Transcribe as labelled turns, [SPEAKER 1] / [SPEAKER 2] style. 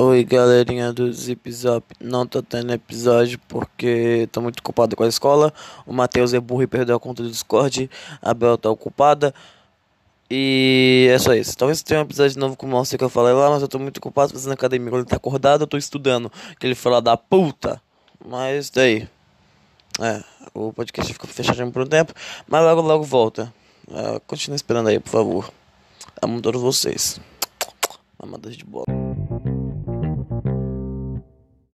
[SPEAKER 1] Oi galerinha do Zip Zap, não tô tendo episódio porque tô muito ocupado com a escola. O Matheus é burro e perdeu a conta do Discord. A Bel tá ocupada. E é só isso. Talvez tenha um episódio novo com o Márcio que eu falei lá, mas eu tô muito ocupado fazendo academia. Quando ele tá acordado, eu tô estudando. Que ele fala da puta. Mas tá daí. É, o podcast ficou fechadinho por um tempo, mas logo logo volta. É, continue esperando aí, por favor. Amo todos vocês. Amadas de bola.